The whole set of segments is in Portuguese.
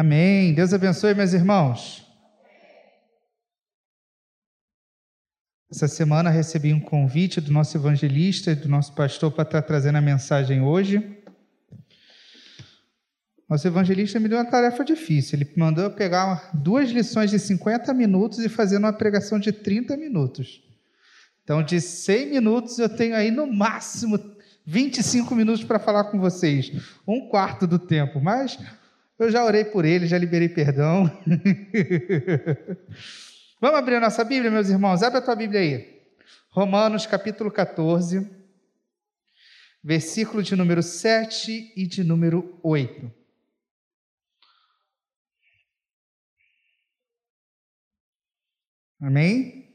Amém. Deus abençoe, meus irmãos. Essa semana recebi um convite do nosso evangelista e do nosso pastor para estar trazendo a mensagem hoje. Nosso evangelista me deu uma tarefa difícil. Ele mandou eu pegar duas lições de 50 minutos e fazer uma pregação de 30 minutos. Então, de 100 minutos, eu tenho aí no máximo 25 minutos para falar com vocês. Um quarto do tempo. Mas eu já orei por ele, já liberei perdão. Vamos abrir a nossa Bíblia, meus irmãos? Abre a tua Bíblia aí. Romanos capítulo 14, versículo de número 7 e de número 8. Amém?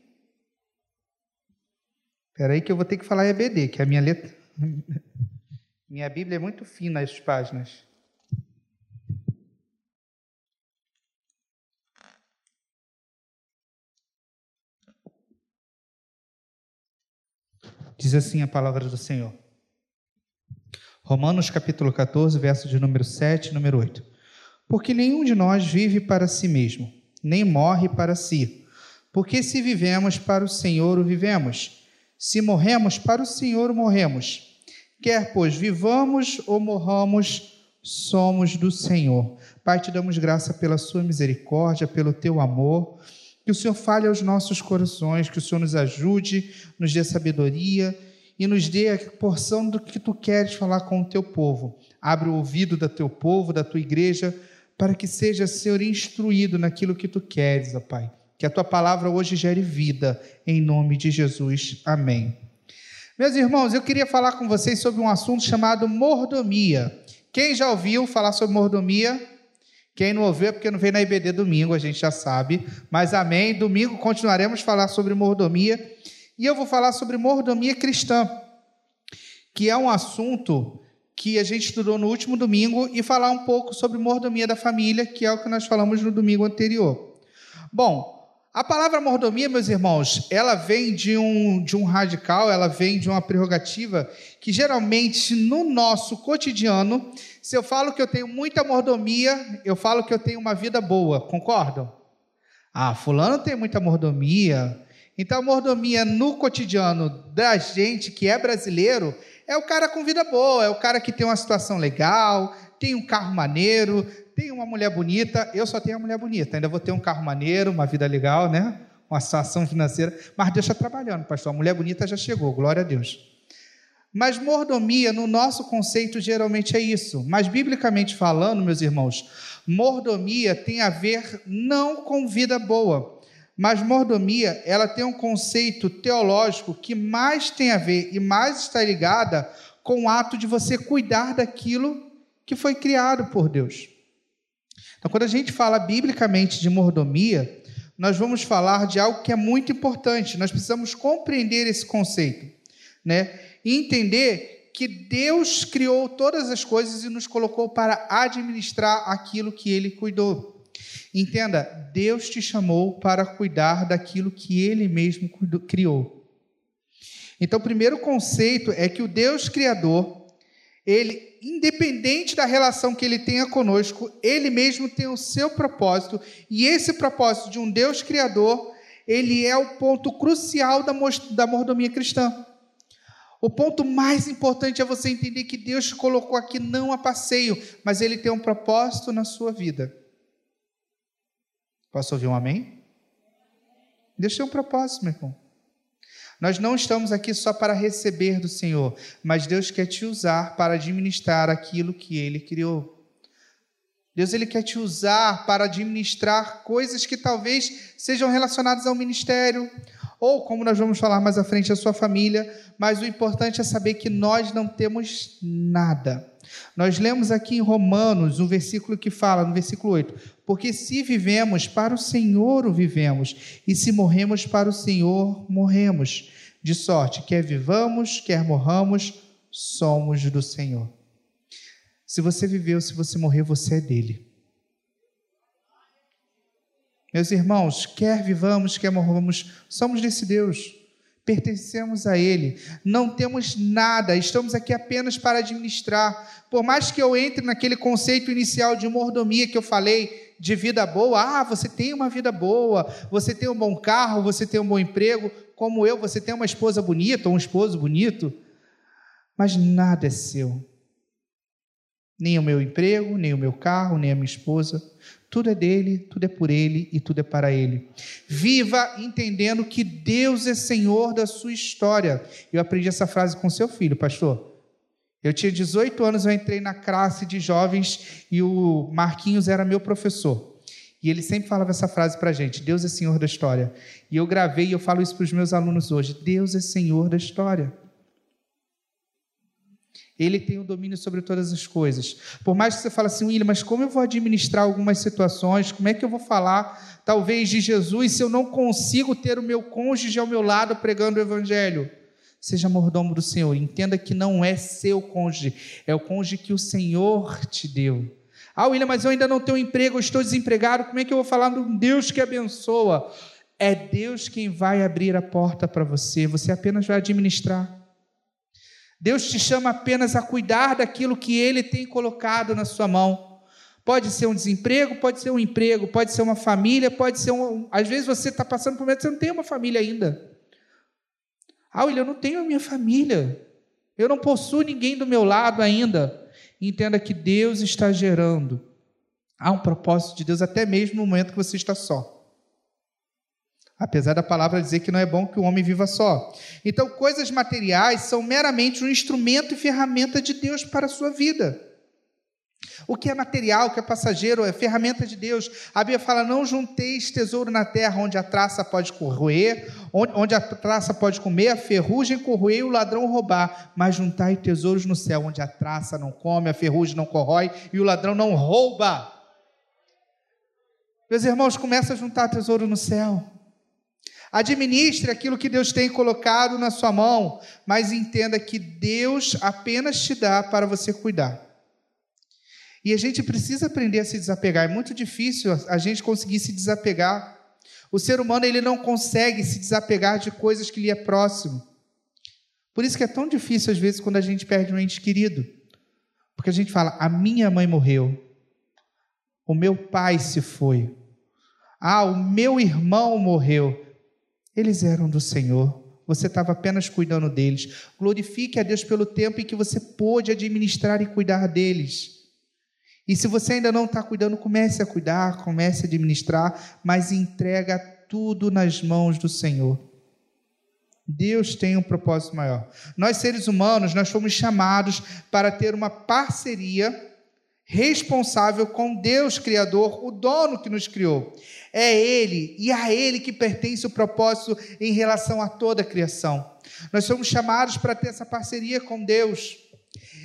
Espera aí que eu vou ter que falar EBD, que é a minha letra. Minha Bíblia é muito fina as páginas. Diz assim a palavra do Senhor. Romanos capítulo 14, verso de número 7 e número 8. Porque nenhum de nós vive para si mesmo, nem morre para si. Porque se vivemos para o Senhor, o vivemos. Se morremos para o Senhor, morremos. Quer, pois, vivamos ou morramos, somos do Senhor. Pai, te damos graça pela sua misericórdia, pelo teu amor. Que o Senhor fale aos nossos corações, que o Senhor nos ajude, nos dê sabedoria e nos dê a porção do que tu queres falar com o teu povo. Abre o ouvido do teu povo, da tua igreja, para que seja, Senhor, instruído naquilo que tu queres, ó Pai. Que a tua palavra hoje gere vida, em nome de Jesus. Amém. Meus irmãos, eu queria falar com vocês sobre um assunto chamado mordomia. Quem já ouviu falar sobre mordomia? Quem não ouviu é porque não veio na IBD domingo, a gente já sabe. Mas amém. Domingo continuaremos a falar sobre mordomia. E eu vou falar sobre mordomia cristã, que é um assunto que a gente estudou no último domingo, e falar um pouco sobre mordomia da família, que é o que nós falamos no domingo anterior. Bom, a palavra mordomia, meus irmãos, ela vem de um, de um radical, ela vem de uma prerrogativa que geralmente no nosso cotidiano, se eu falo que eu tenho muita mordomia, eu falo que eu tenho uma vida boa, concordam? Ah, fulano tem muita mordomia. Então, a mordomia no cotidiano da gente que é brasileiro é o cara com vida boa, é o cara que tem uma situação legal, tem um carro maneiro, tenho uma mulher bonita, eu só tenho uma mulher bonita, ainda vou ter um carro maneiro, uma vida legal, né? Uma situação financeira, mas deixa trabalhando, pastor. A mulher bonita já chegou, glória a Deus. Mas mordomia, no nosso conceito, geralmente é isso. Mas, biblicamente falando, meus irmãos, mordomia tem a ver não com vida boa, mas mordomia, ela tem um conceito teológico que mais tem a ver e mais está ligada com o ato de você cuidar daquilo que foi criado por Deus. Então, quando a gente fala biblicamente de mordomia, nós vamos falar de algo que é muito importante. Nós precisamos compreender esse conceito, né? E entender que Deus criou todas as coisas e nos colocou para administrar aquilo que ele cuidou. Entenda, Deus te chamou para cuidar daquilo que ele mesmo criou. Então, o primeiro conceito é que o Deus criador, ele independente da relação que ele tenha conosco, ele mesmo tem o seu propósito, e esse propósito de um Deus criador, ele é o ponto crucial da, da mordomia cristã. O ponto mais importante é você entender que Deus te colocou aqui não a passeio, mas ele tem um propósito na sua vida. Posso ouvir um amém? Deus tem um propósito, meu irmão. Nós não estamos aqui só para receber do Senhor, mas Deus quer te usar para administrar aquilo que Ele criou. Deus ele quer te usar para administrar coisas que talvez sejam relacionadas ao ministério, ou como nós vamos falar mais à frente, a sua família, mas o importante é saber que nós não temos nada. Nós lemos aqui em Romanos um versículo que fala, no versículo 8: Porque se vivemos, para o Senhor o vivemos, e se morremos, para o Senhor morremos. De sorte, quer vivamos, quer morramos, somos do Senhor. Se você viveu, se você morrer, você é dele. Meus irmãos, quer vivamos, quer morramos, somos desse Deus. pertencemos a Ele, não temos nada, estamos aqui apenas para administrar. Por mais que eu entre naquele conceito inicial de mordomia que eu falei, de vida boa, ah, você tem uma vida boa, você tem um bom carro, você tem um bom emprego, como eu, você tem uma esposa bonita ou um esposo bonito, mas nada é seu. Nem o meu emprego, nem o meu carro, nem a minha esposa. Tudo é dele, tudo é por ele e tudo é para ele. Viva entendendo que Deus é Senhor da sua história. Eu aprendi essa frase com seu filho, pastor. Eu tinha 18 anos, eu entrei na classe de jovens e o Marquinhos era meu professor. E ele sempre falava essa frase para a gente: Deus é Senhor da história. E eu gravei e eu falo isso para os meus alunos hoje: Deus é Senhor da história. Ele tem o domínio sobre todas as coisas. Por mais que você fale assim, William, mas como eu vou administrar algumas situações? Como é que eu vou falar, talvez, de Jesus se eu não consigo ter o meu cônjuge ao meu lado pregando o Evangelho? Seja mordomo do Senhor. Entenda que não é seu cônjuge, é o cônjuge que o Senhor te deu. Ah, William, mas eu ainda não tenho emprego, eu estou desempregado. Como é que eu vou falar de um Deus que abençoa? É Deus quem vai abrir a porta para você, você apenas vai administrar. Deus te chama apenas a cuidar daquilo que Ele tem colocado na sua mão. Pode ser um desemprego, pode ser um emprego, pode ser uma família, pode ser um. Às vezes você está passando por um momento você não tem uma família ainda. Ah, William, eu não tenho a minha família. Eu não possuo ninguém do meu lado ainda. Entenda que Deus está gerando. Há um propósito de Deus até mesmo no momento que você está só. Apesar da palavra dizer que não é bom que o homem viva só. Então, coisas materiais são meramente um instrumento e ferramenta de Deus para a sua vida. O que é material, o que é passageiro, é ferramenta de Deus. A Bíblia fala: não junteis tesouro na terra, onde a traça pode corroer, onde a traça pode comer, a ferrugem corroer e o ladrão roubar. Mas juntai tesouros no céu, onde a traça não come, a ferrugem não corrói e o ladrão não rouba. Meus irmãos, começa a juntar tesouro no céu. Administre aquilo que Deus tem colocado na sua mão, mas entenda que Deus apenas te dá para você cuidar. E a gente precisa aprender a se desapegar. É muito difícil a gente conseguir se desapegar. O ser humano ele não consegue se desapegar de coisas que lhe é próximo. Por isso que é tão difícil às vezes quando a gente perde um ente querido. Porque a gente fala: "A minha mãe morreu. O meu pai se foi. Ah, o meu irmão morreu. Eles eram do Senhor. Você estava apenas cuidando deles. Glorifique a Deus pelo tempo em que você pôde administrar e cuidar deles. E se você ainda não está cuidando, comece a cuidar, comece a administrar, mas entrega tudo nas mãos do Senhor. Deus tem um propósito maior. Nós seres humanos, nós fomos chamados para ter uma parceria responsável com Deus Criador, o dono que nos criou. É Ele e a Ele que pertence o propósito em relação a toda a criação. Nós somos chamados para ter essa parceria com Deus.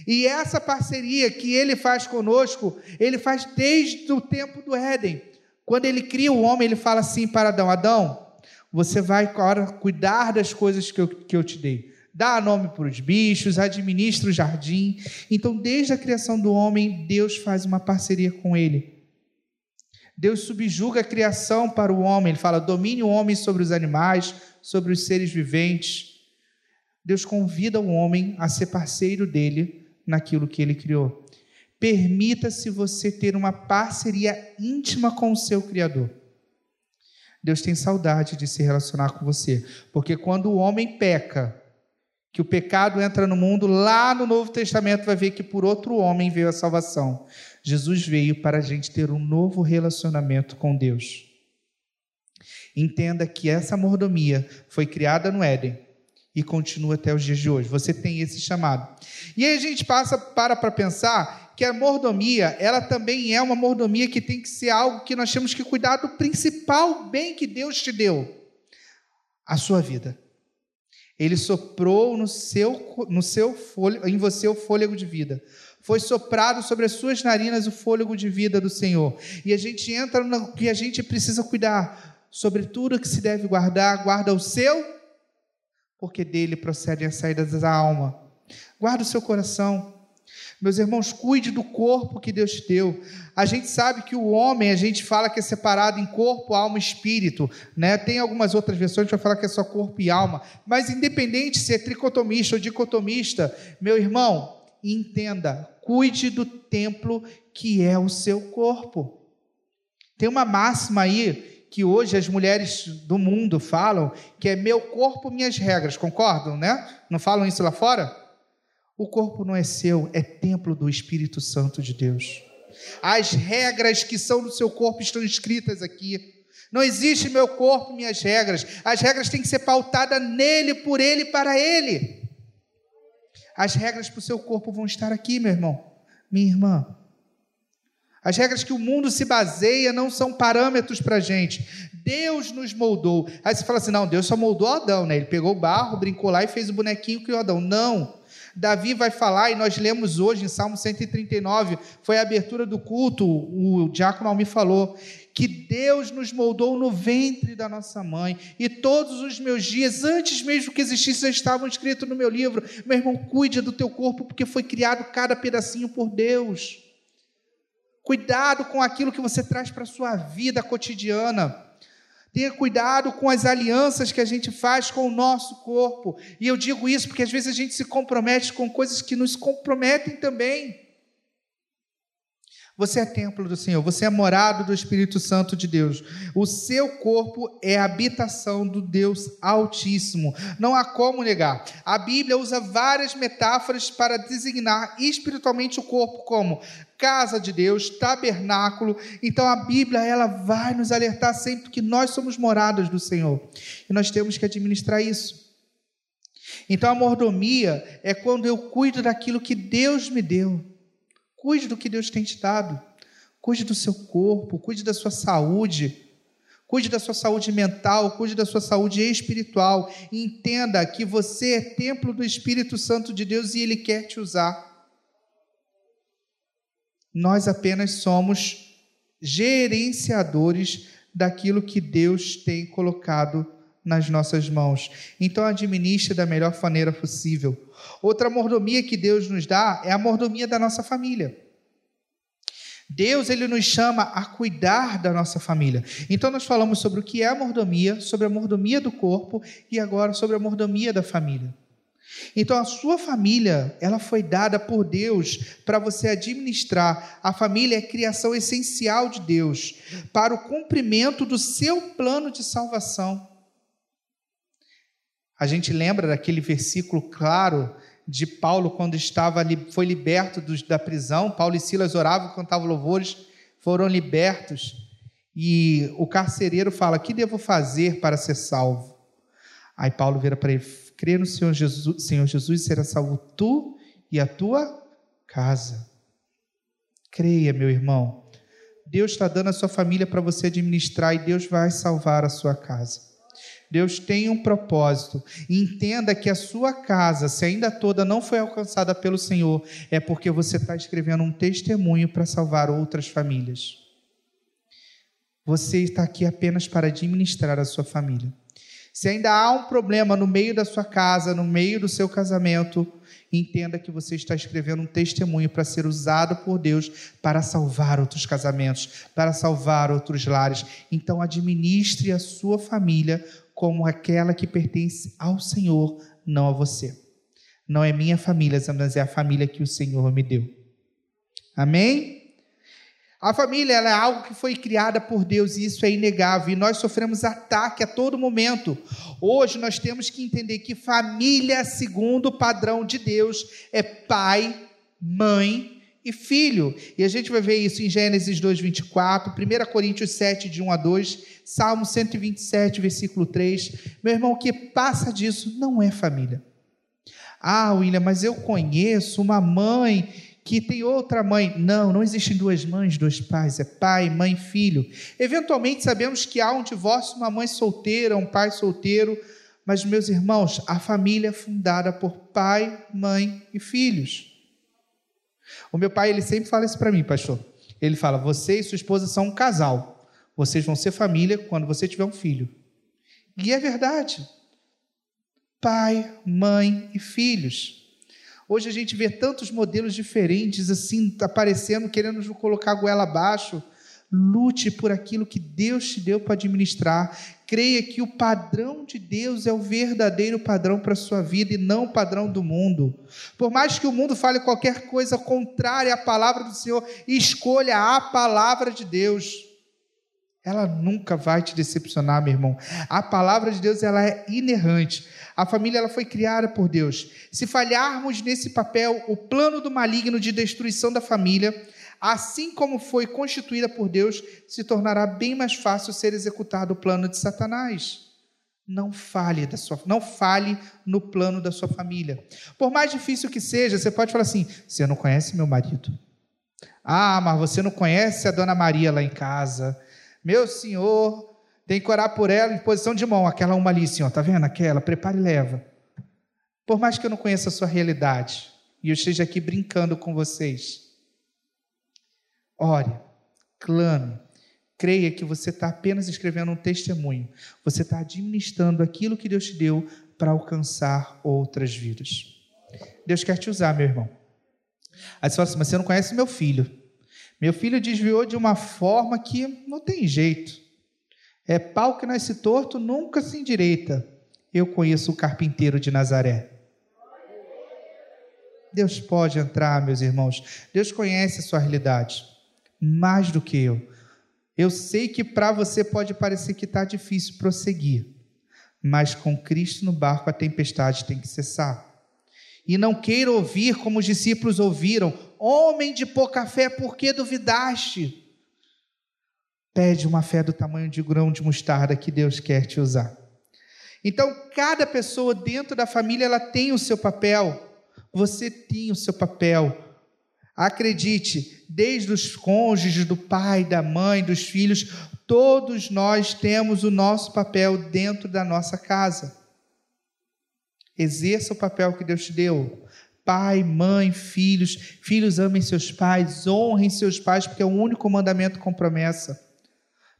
E essa parceria que Ele faz conosco, Ele faz desde o tempo do Éden. Quando Ele cria o homem, Ele fala assim para Adão: Adão, você vai agora cuidar das coisas que eu, que eu te dei dá nome para os bichos, administra o jardim. Então, desde a criação do homem, Deus faz uma parceria com ele. Deus subjuga a criação para o homem. Ele fala: domine o homem sobre os animais, sobre os seres viventes. Deus convida o homem a ser parceiro dele naquilo que ele criou. Permita-se você ter uma parceria íntima com o seu Criador. Deus tem saudade de se relacionar com você, porque quando o homem peca, que o pecado entra no mundo, lá no Novo Testamento vai ver que por outro homem veio a salvação. Jesus veio para a gente ter um novo relacionamento com Deus. Entenda que essa mordomia foi criada no Éden e continua até os dias de hoje. Você tem esse chamado. E aí a gente passa para para pensar que a mordomia, ela também é uma mordomia que tem que ser algo que nós temos que cuidar do principal bem que Deus te deu, a sua vida. Ele soprou no seu, no seu fôlego, em você o fôlego de vida. Foi soprado sobre as suas narinas o fôlego de vida do Senhor. E a gente entra no que a gente precisa cuidar. Sobre tudo que se deve guardar, guarda o seu, porque dele procedem as saídas da alma. Guarda o seu coração. Meus irmãos, cuide do corpo que Deus te deu. A gente sabe que o homem, a gente fala que é separado em corpo, alma e espírito, né? Tem algumas outras versões que vai falar que é só corpo e alma, mas independente se é tricotomista ou dicotomista, meu irmão, entenda, cuide do templo que é o seu corpo. Tem uma máxima aí que hoje as mulheres do mundo falam, que é meu corpo, minhas regras, concordam, né? Não falam isso lá fora? O corpo não é seu, é templo do Espírito Santo de Deus. As regras que são do seu corpo estão escritas aqui. Não existe meu corpo, minhas regras. As regras têm que ser pautadas nele, por ele, para ele. As regras para o seu corpo vão estar aqui, meu irmão, minha irmã. As regras que o mundo se baseia não são parâmetros para a gente. Deus nos moldou. Aí você fala assim: não, Deus só moldou Adão, né? Ele pegou o barro, brincou lá e fez o bonequinho que o Adão. Não. Davi vai falar, e nós lemos hoje em Salmo 139, foi a abertura do culto, o diácono Almi falou, que Deus nos moldou no ventre da nossa mãe, e todos os meus dias, antes mesmo que existisse, já estavam escritos no meu livro. Meu irmão, cuide do teu corpo, porque foi criado cada pedacinho por Deus. Cuidado com aquilo que você traz para a sua vida cotidiana. Tenha cuidado com as alianças que a gente faz com o nosso corpo. E eu digo isso porque às vezes a gente se compromete com coisas que nos comprometem também. Você é templo do Senhor, você é morado do Espírito Santo de Deus. O seu corpo é a habitação do Deus Altíssimo. Não há como negar. A Bíblia usa várias metáforas para designar espiritualmente o corpo como casa de Deus, tabernáculo. Então a Bíblia ela vai nos alertar sempre que nós somos moradas do Senhor. E nós temos que administrar isso. Então a mordomia é quando eu cuido daquilo que Deus me deu. Cuide do que Deus tem te dado. Cuide do seu corpo, cuide da sua saúde. Cuide da sua saúde mental, cuide da sua saúde espiritual. Entenda que você é templo do Espírito Santo de Deus e Ele quer te usar. Nós apenas somos gerenciadores daquilo que Deus tem colocado nas nossas mãos. Então, administre da melhor maneira possível. Outra mordomia que Deus nos dá é a mordomia da nossa família. Deus ele nos chama a cuidar da nossa família. Então nós falamos sobre o que é a mordomia, sobre a mordomia do corpo e agora sobre a mordomia da família. Então a sua família, ela foi dada por Deus para você administrar. A família é a criação essencial de Deus para o cumprimento do seu plano de salvação. A gente lembra daquele versículo claro de Paulo quando estava foi liberto da prisão. Paulo e Silas oravam, cantavam louvores, foram libertos. E o carcereiro fala: "Que devo fazer para ser salvo?" Aí Paulo vira para ele: "Crê no Senhor Jesus, Senhor Jesus, será salvo tu e a tua casa." Creia, meu irmão. Deus está dando a sua família para você administrar e Deus vai salvar a sua casa. Deus tem um propósito. entenda que a sua casa, se ainda toda não foi alcançada pelo Senhor, é porque você está escrevendo um testemunho para salvar outras famílias. Você está aqui apenas para administrar a sua família. Se ainda há um problema no meio da sua casa, no meio do seu casamento, entenda que você está escrevendo um testemunho para ser usado por Deus para salvar outros casamentos, para salvar outros lares. Então, administre a sua família como aquela que pertence ao Senhor, não a você. Não é minha família, mas é a família que o Senhor me deu. Amém? A família é algo que foi criada por Deus e isso é inegável. E nós sofremos ataque a todo momento. Hoje nós temos que entender que família, segundo o padrão de Deus, é pai, mãe e filho. E a gente vai ver isso em Gênesis 2, 24, 1 Coríntios 7, de 1 a 2, Salmo 127, versículo 3. Meu irmão, o que passa disso não é família. Ah, William, mas eu conheço uma mãe que tem outra mãe. Não, não existem duas mães, dois pais, é pai, mãe, filho. Eventualmente sabemos que há um divórcio, uma mãe solteira, um pai solteiro, mas meus irmãos, a família é fundada por pai, mãe e filhos. O meu pai, ele sempre fala isso para mim, pastor. Ele fala: "Você e sua esposa são um casal. Vocês vão ser família quando você tiver um filho. E é verdade. Pai, mãe e filhos. Hoje a gente vê tantos modelos diferentes assim aparecendo, querendo nos colocar a goela abaixo. Lute por aquilo que Deus te deu para administrar. Creia que o padrão de Deus é o verdadeiro padrão para a sua vida e não o padrão do mundo. Por mais que o mundo fale qualquer coisa contrária à palavra do Senhor, escolha a palavra de Deus. Ela nunca vai te decepcionar, meu irmão. A palavra de Deus ela é inerrante. A família ela foi criada por Deus. Se falharmos nesse papel, o plano do maligno de destruição da família assim como foi constituída por Deus, se tornará bem mais fácil ser executado o plano de Satanás. Não fale da sua, não fale no plano da sua família. Por mais difícil que seja, você pode falar assim: "Você não conhece meu marido?" "Ah, mas você não conhece a dona Maria lá em casa?" "Meu senhor, tem que orar por ela em posição de mão, aquela uma ali, senhor, tá vendo aquela? Prepare e leva." Por mais que eu não conheça a sua realidade e eu esteja aqui brincando com vocês, Ore, clame, creia que você está apenas escrevendo um testemunho, você está administrando aquilo que Deus te deu para alcançar outras vidas. Deus quer te usar, meu irmão. Aí você fala assim, mas você não conhece meu filho. Meu filho desviou de uma forma que não tem jeito. É pau que nasce torto, nunca se endireita. Eu conheço o carpinteiro de Nazaré. Deus pode entrar, meus irmãos. Deus conhece a sua realidade mais do que eu. Eu sei que para você pode parecer que está difícil prosseguir, mas com Cristo no barco a tempestade tem que cessar. E não queira ouvir como os discípulos ouviram: Homem de pouca fé, por que duvidaste? Pede uma fé do tamanho de grão de mostarda que Deus quer te usar. Então, cada pessoa dentro da família ela tem o seu papel. Você tem o seu papel Acredite, desde os cônjuges, do pai, da mãe, dos filhos, todos nós temos o nosso papel dentro da nossa casa. Exerça o papel que Deus te deu. Pai, mãe, filhos, filhos amem seus pais, honrem seus pais, porque é o único mandamento com promessa.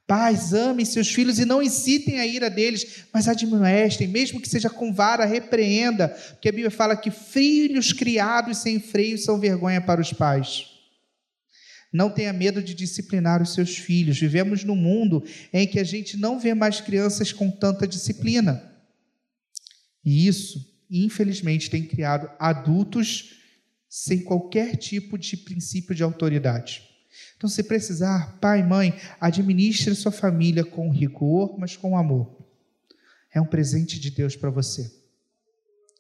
Pais, amem seus filhos e não incitem a ira deles, mas admoestem, mesmo que seja com vara, repreenda, porque a Bíblia fala que filhos criados sem freio são vergonha para os pais. Não tenha medo de disciplinar os seus filhos. Vivemos num mundo em que a gente não vê mais crianças com tanta disciplina. E isso, infelizmente, tem criado adultos sem qualquer tipo de princípio de autoridade. Então, se precisar, pai, mãe, administre sua família com rigor, mas com amor. É um presente de Deus para você.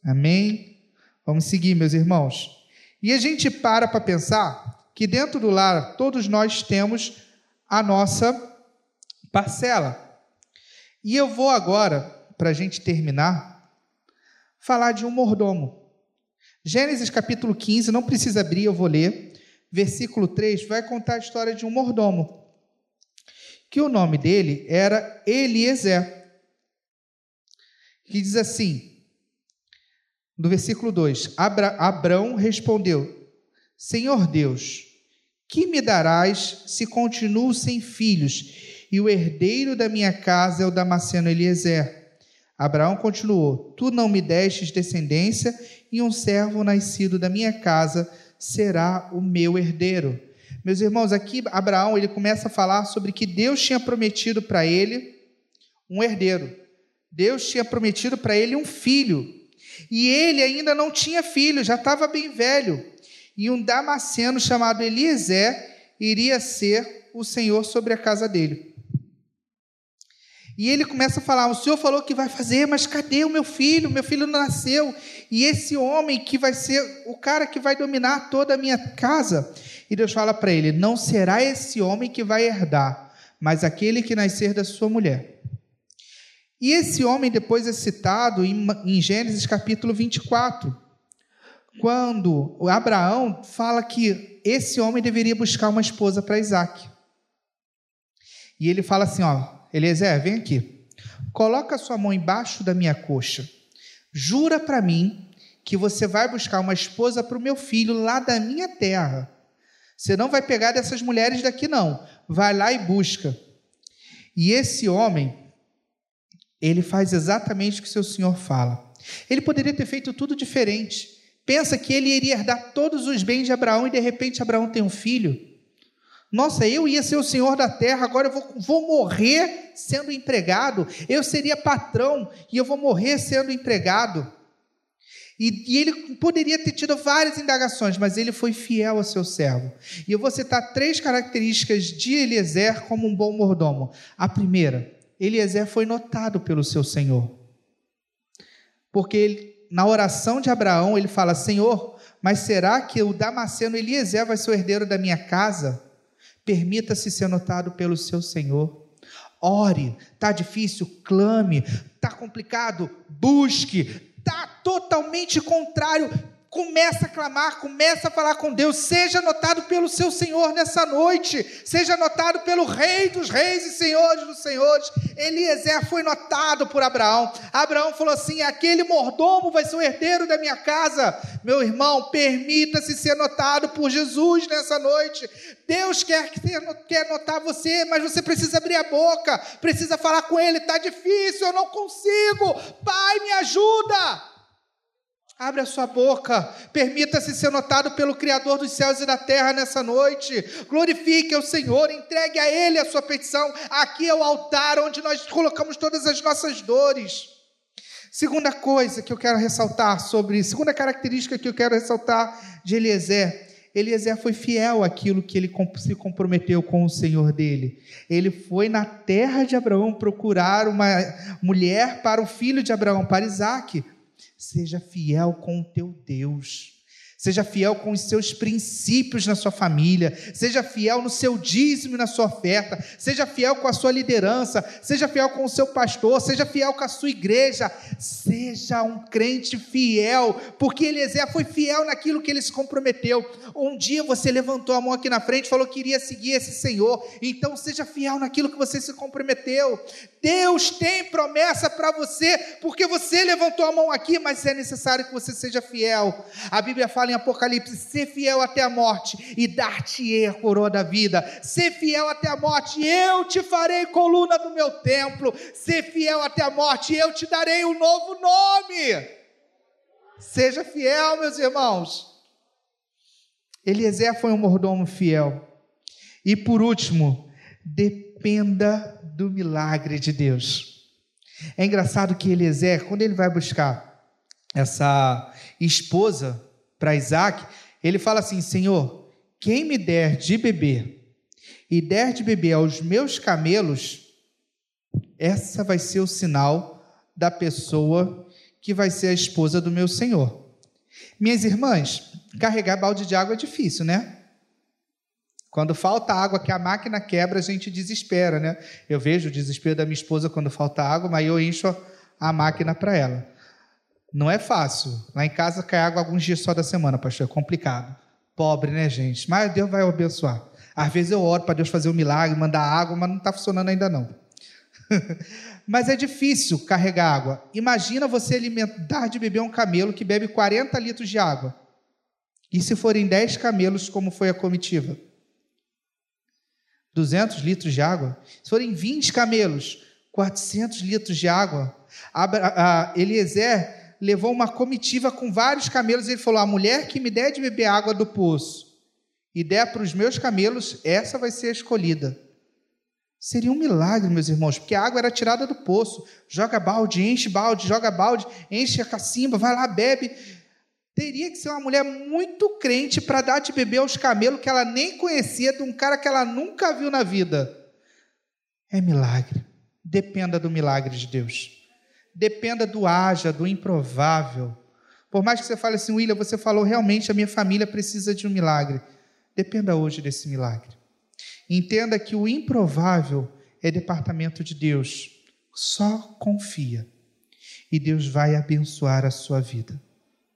Amém? Vamos seguir, meus irmãos. E a gente para para pensar que dentro do lar todos nós temos a nossa parcela. E eu vou agora, para a gente terminar, falar de um mordomo. Gênesis capítulo 15, não precisa abrir, eu vou ler versículo 3, vai contar a história de um mordomo, que o nome dele era Eliezer, que diz assim, do versículo 2: Abra, Abrão respondeu: Senhor Deus, que me darás se continuo sem filhos, e o herdeiro da minha casa é o Damasceno Eliezer? Abraão continuou: Tu não me destes descendência, e um servo nascido da minha casa será o meu herdeiro. Meus irmãos, aqui Abraão ele começa a falar sobre que Deus tinha prometido para ele um herdeiro. Deus tinha prometido para ele um filho. E ele ainda não tinha filho, já estava bem velho. E um damasceno chamado Eliezer iria ser o senhor sobre a casa dele. E ele começa a falar: O senhor falou que vai fazer, mas cadê o meu filho? Meu filho não nasceu. E esse homem que vai ser o cara que vai dominar toda a minha casa. E Deus fala para ele: Não será esse homem que vai herdar, mas aquele que nascer da sua mulher. E esse homem depois é citado em Gênesis capítulo 24, quando Abraão fala que esse homem deveria buscar uma esposa para Isaac. E ele fala assim: ó, Eliezer, vem aqui. Coloca sua mão embaixo da minha coxa. Jura para mim que você vai buscar uma esposa para o meu filho lá da minha terra. Você não vai pegar dessas mulheres daqui, não. Vai lá e busca. E esse homem, ele faz exatamente o que seu senhor fala. Ele poderia ter feito tudo diferente. pensa que ele iria herdar todos os bens de Abraão e de repente Abraão tem um filho. Nossa, eu ia ser o senhor da terra, agora eu vou, vou morrer sendo empregado. Eu seria patrão e eu vou morrer sendo empregado. E, e, ele poderia ter tido várias indagações, mas ele foi fiel ao seu servo. E eu vou citar três características de Eliezer como um bom mordomo. A primeira, Eliezer foi notado pelo seu Senhor. Porque ele, na oração de Abraão, ele fala: Senhor, mas será que o Damasceno Eliezer vai ser o herdeiro da minha casa? Permita-se ser notado pelo seu Senhor. Ore, está difícil, clame, está complicado, busque, está totalmente contrário, Começa a clamar, começa a falar com Deus, seja notado pelo seu Senhor nessa noite, seja notado pelo Rei dos Reis e Senhores dos Senhores. Eliezer foi notado por Abraão. Abraão falou assim: aquele mordomo vai ser o herdeiro da minha casa. Meu irmão, permita-se ser notado por Jesus nessa noite. Deus quer, quer notar você, mas você precisa abrir a boca, precisa falar com Ele. Está difícil, eu não consigo. Pai, me ajuda. Abre a sua boca, permita-se ser notado pelo Criador dos céus e da terra nessa noite. Glorifique o Senhor, entregue a Ele a sua petição. Aqui é o altar onde nós colocamos todas as nossas dores. Segunda coisa que eu quero ressaltar sobre, segunda característica que eu quero ressaltar de Eliezer. Eliezer foi fiel àquilo que ele se comprometeu com o Senhor dele. Ele foi na terra de Abraão procurar uma mulher para o filho de Abraão, para Isaac. Seja fiel com o teu Deus. Seja fiel com os seus princípios na sua família, seja fiel no seu dízimo e na sua oferta, seja fiel com a sua liderança, seja fiel com o seu pastor, seja fiel com a sua igreja, seja um crente fiel, porque Eliezer foi fiel naquilo que ele se comprometeu. Um dia você levantou a mão aqui na frente e falou que iria seguir esse Senhor, então seja fiel naquilo que você se comprometeu. Deus tem promessa para você, porque você levantou a mão aqui, mas é necessário que você seja fiel. A Bíblia fala fala em Apocalipse: ser fiel até a morte e dar-te a coroa da vida. Ser fiel até a morte, eu te farei coluna do meu templo. Ser fiel até a morte, eu te darei um novo nome. Seja fiel, meus irmãos. Eliezer foi um mordomo fiel. E por último, dependa do milagre de Deus. É engraçado que Eliezer, quando ele vai buscar essa esposa para Isaac, ele fala assim: Senhor, quem me der de beber e der de beber aos meus camelos, essa vai ser o sinal da pessoa que vai ser a esposa do meu Senhor. Minhas irmãs, carregar balde de água é difícil, né? Quando falta água que a máquina quebra, a gente desespera, né? Eu vejo o desespero da minha esposa quando falta água, mas eu encho a máquina para ela. Não é fácil. Lá em casa cai água alguns dias só da semana, pastor. É complicado. Pobre, né, gente? Mas Deus vai abençoar. Às vezes eu oro para Deus fazer um milagre, mandar água, mas não está funcionando ainda não. mas é difícil carregar água. Imagina você alimentar de beber um camelo que bebe 40 litros de água. E se forem 10 camelos, como foi a comitiva? 200 litros de água. Se forem 20 camelos, 400 litros de água. Eliezer levou uma comitiva com vários camelos e ele falou: A mulher que me der de beber água do poço e der para os meus camelos, essa vai ser a escolhida. Seria um milagre, meus irmãos, porque a água era tirada do poço. Joga balde, enche balde, joga balde, enche a cacimba, vai lá, bebe. Teria que ser uma mulher muito crente para dar de beber aos camelos que ela nem conhecia, de um cara que ela nunca viu na vida. É milagre. Dependa do milagre de Deus. Dependa do haja, do improvável. Por mais que você fale assim, William, você falou realmente a minha família precisa de um milagre. Dependa hoje desse milagre. Entenda que o improvável é departamento de Deus. Só confia. E Deus vai abençoar a sua vida.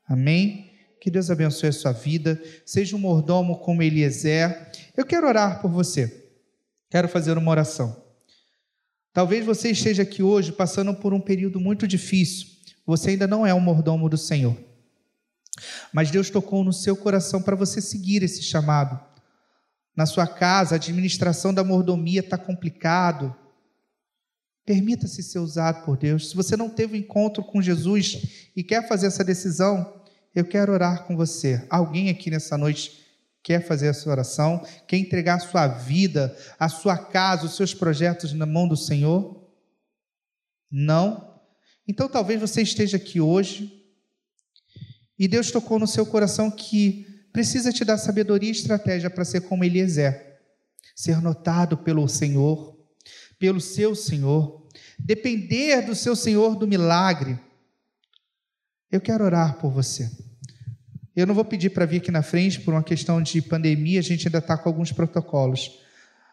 Amém? Que Deus abençoe a sua vida. Seja um mordomo como Eliezer. Eu quero orar por você. Quero fazer uma oração. Talvez você esteja aqui hoje passando por um período muito difícil. Você ainda não é um mordomo do Senhor. Mas Deus tocou no seu coração para você seguir esse chamado. Na sua casa, a administração da mordomia está complicado. Permita-se ser usado por Deus. Se você não teve um encontro com Jesus e quer fazer essa decisão, eu quero orar com você. Alguém aqui nessa noite quer fazer essa oração? Quer entregar a sua vida, a sua casa, os seus projetos na mão do Senhor? Não? Então talvez você esteja aqui hoje e Deus tocou no seu coração que precisa te dar sabedoria e estratégia para ser como Eliezer, ser notado pelo Senhor, pelo seu Senhor, depender do seu Senhor do milagre. Eu quero orar por você. Eu não vou pedir para vir aqui na frente por uma questão de pandemia, a gente ainda está com alguns protocolos.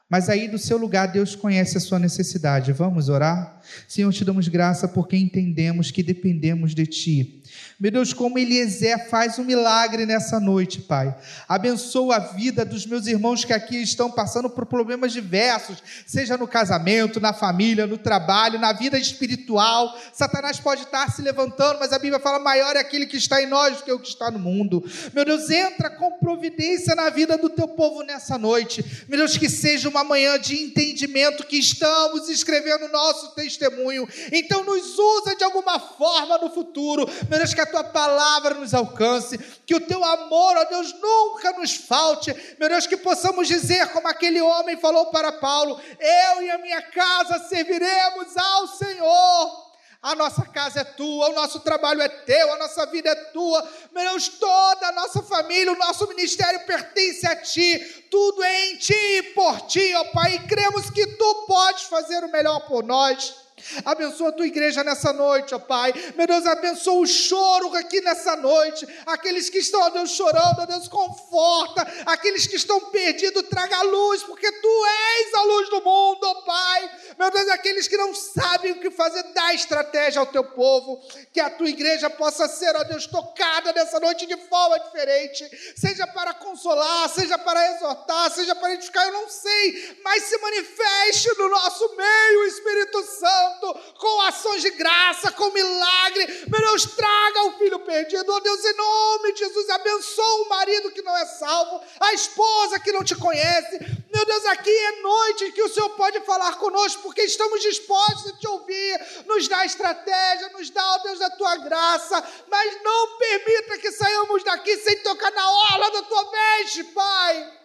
Mas aí do seu lugar Deus conhece a sua necessidade. Vamos orar? Senhor, te damos graça porque entendemos que dependemos de Ti. Meu Deus, como Eliezer faz um milagre nessa noite, Pai. Abençoa a vida dos meus irmãos que aqui estão passando por problemas diversos, seja no casamento, na família, no trabalho, na vida espiritual. Satanás pode estar se levantando, mas a Bíblia fala: maior é aquele que está em nós do que o que está no mundo. Meu Deus, entra com providência na vida do teu povo nessa noite. Meu Deus, que seja uma manhã de entendimento que estamos escrevendo nosso testemunho. Então, nos usa de alguma forma no futuro. Meu Deus, que a tua palavra nos alcance, que o teu amor, ó Deus, nunca nos falte. Meu Deus, que possamos dizer, como aquele homem falou para Paulo: Eu e a minha casa serviremos ao Senhor. A nossa casa é tua, o nosso trabalho é teu, a nossa vida é tua. Meu Deus, toda a nossa família, o nosso ministério pertence a ti. Tudo é em ti e por ti, ó Pai. E cremos que tu podes fazer o melhor por nós. Abençoa a tua igreja nessa noite, ó Pai. Meu Deus, abençoa o choro aqui nessa noite. Aqueles que estão, ó Deus, chorando, ó Deus, conforta. Aqueles que estão perdidos, traga a luz, porque tu és a luz do mundo, ó Pai. Meu Deus, aqueles que não sabem o que fazer, dá estratégia ao teu povo. Que a tua igreja possa ser, ó Deus, tocada nessa noite de forma diferente. Seja para consolar, seja para exortar, seja para edificar, eu não sei. Mas se manifeste no nosso meio, Espírito Santo Santo, com ações de graça, com milagre. Meu Deus, traga o filho perdido. Oh Deus, em nome de Jesus, abençoa o marido que não é salvo, a esposa que não te conhece. Meu Deus, aqui é noite que o Senhor pode falar conosco, porque estamos dispostos a te ouvir. Nos dá estratégia, nos dá, oh Deus, a tua graça, mas não permita que saiamos daqui sem tocar na orla da tua veste, Pai.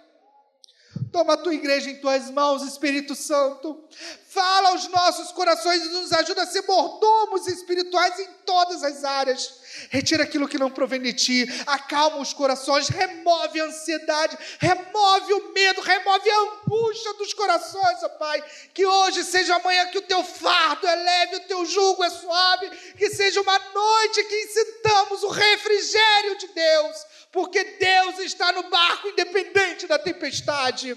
Toma a tua igreja em tuas mãos, Espírito Santo. Fala aos nossos corações e nos ajuda a ser mordomos espirituais em todas as áreas. Retira aquilo que não provém de ti, acalma os corações, remove a ansiedade, remove o medo, remove a angústia dos corações, ó Pai. Que hoje seja amanhã que o teu fardo é leve, o teu jugo é suave, que seja uma noite que sintamos o refrigério de Deus porque Deus está no barco, independente da tempestade.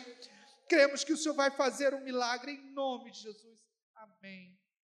Cremos que o Senhor vai fazer um milagre em nome de Jesus. Amém.